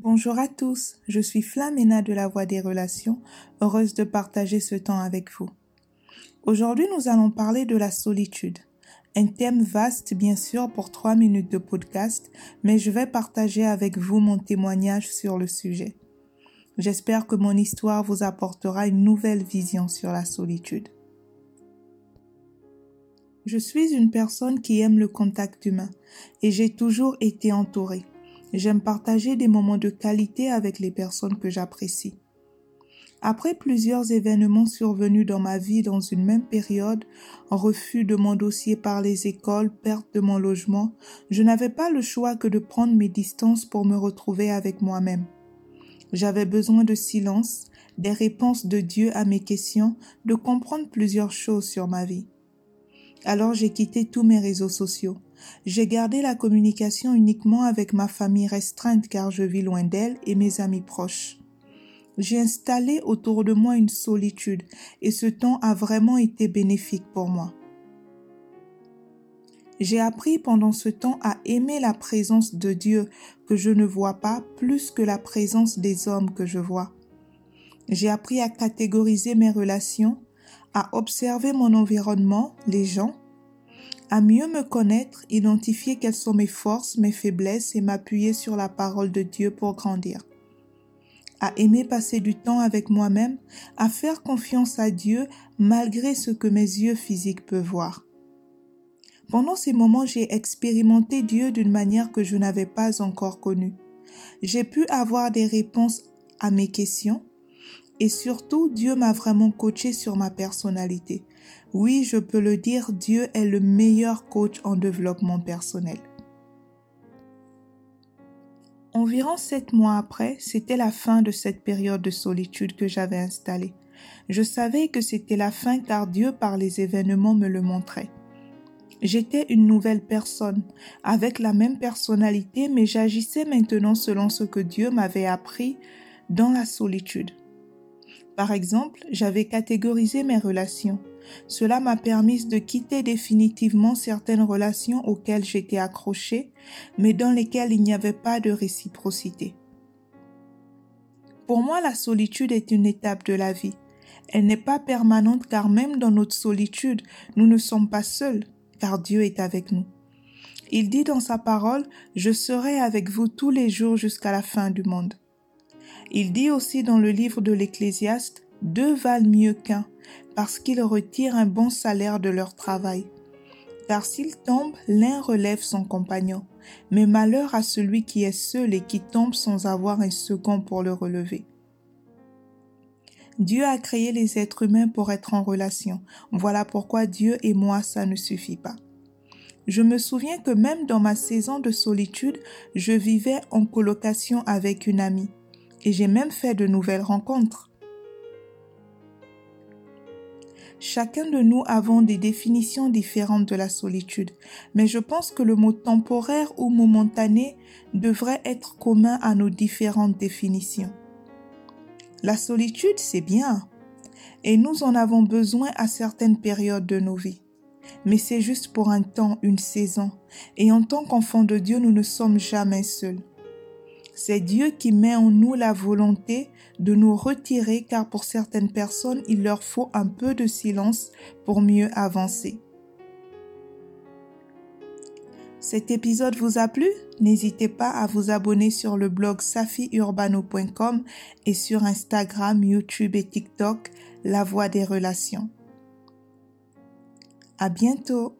Bonjour à tous, je suis Flamena de la Voix des Relations, heureuse de partager ce temps avec vous. Aujourd'hui, nous allons parler de la solitude. Un thème vaste, bien sûr, pour trois minutes de podcast, mais je vais partager avec vous mon témoignage sur le sujet. J'espère que mon histoire vous apportera une nouvelle vision sur la solitude. Je suis une personne qui aime le contact humain et j'ai toujours été entourée. J'aime partager des moments de qualité avec les personnes que j'apprécie. Après plusieurs événements survenus dans ma vie dans une même période, refus de mon dossier par les écoles, perte de mon logement, je n'avais pas le choix que de prendre mes distances pour me retrouver avec moi-même. J'avais besoin de silence, des réponses de Dieu à mes questions, de comprendre plusieurs choses sur ma vie. Alors j'ai quitté tous mes réseaux sociaux. J'ai gardé la communication uniquement avec ma famille restreinte car je vis loin d'elle et mes amis proches. J'ai installé autour de moi une solitude et ce temps a vraiment été bénéfique pour moi. J'ai appris pendant ce temps à aimer la présence de Dieu que je ne vois pas plus que la présence des hommes que je vois. J'ai appris à catégoriser mes relations, à observer mon environnement, les gens, à mieux me connaître, identifier quelles sont mes forces, mes faiblesses et m'appuyer sur la parole de Dieu pour grandir. À aimer passer du temps avec moi-même, à faire confiance à Dieu malgré ce que mes yeux physiques peuvent voir. Pendant ces moments, j'ai expérimenté Dieu d'une manière que je n'avais pas encore connue. J'ai pu avoir des réponses à mes questions et surtout, Dieu m'a vraiment coaché sur ma personnalité. Oui, je peux le dire, Dieu est le meilleur coach en développement personnel. Environ sept mois après, c'était la fin de cette période de solitude que j'avais installée. Je savais que c'était la fin car Dieu par les événements me le montrait. J'étais une nouvelle personne, avec la même personnalité, mais j'agissais maintenant selon ce que Dieu m'avait appris dans la solitude. Par exemple, j'avais catégorisé mes relations. Cela m'a permis de quitter définitivement certaines relations auxquelles j'étais accrochée, mais dans lesquelles il n'y avait pas de réciprocité. Pour moi, la solitude est une étape de la vie. Elle n'est pas permanente car même dans notre solitude, nous ne sommes pas seuls, car Dieu est avec nous. Il dit dans sa parole, Je serai avec vous tous les jours jusqu'à la fin du monde. Il dit aussi dans le livre de l'Ecclésiaste, Deux valent mieux qu'un, parce qu'ils retirent un bon salaire de leur travail. Car s'il tombe, l'un relève son compagnon, mais malheur à celui qui est seul et qui tombe sans avoir un second pour le relever. Dieu a créé les êtres humains pour être en relation. Voilà pourquoi Dieu et moi, ça ne suffit pas. Je me souviens que même dans ma saison de solitude, je vivais en colocation avec une amie et j'ai même fait de nouvelles rencontres. Chacun de nous avons des définitions différentes de la solitude, mais je pense que le mot temporaire ou momentané devrait être commun à nos différentes définitions. La solitude, c'est bien, et nous en avons besoin à certaines périodes de nos vies. Mais c'est juste pour un temps, une saison, et en tant qu'enfants de Dieu, nous ne sommes jamais seuls. C'est Dieu qui met en nous la volonté de nous retirer car pour certaines personnes, il leur faut un peu de silence pour mieux avancer. Cet épisode vous a plu? N'hésitez pas à vous abonner sur le blog safiurbano.com et sur Instagram, YouTube et TikTok, La Voix des Relations. À bientôt!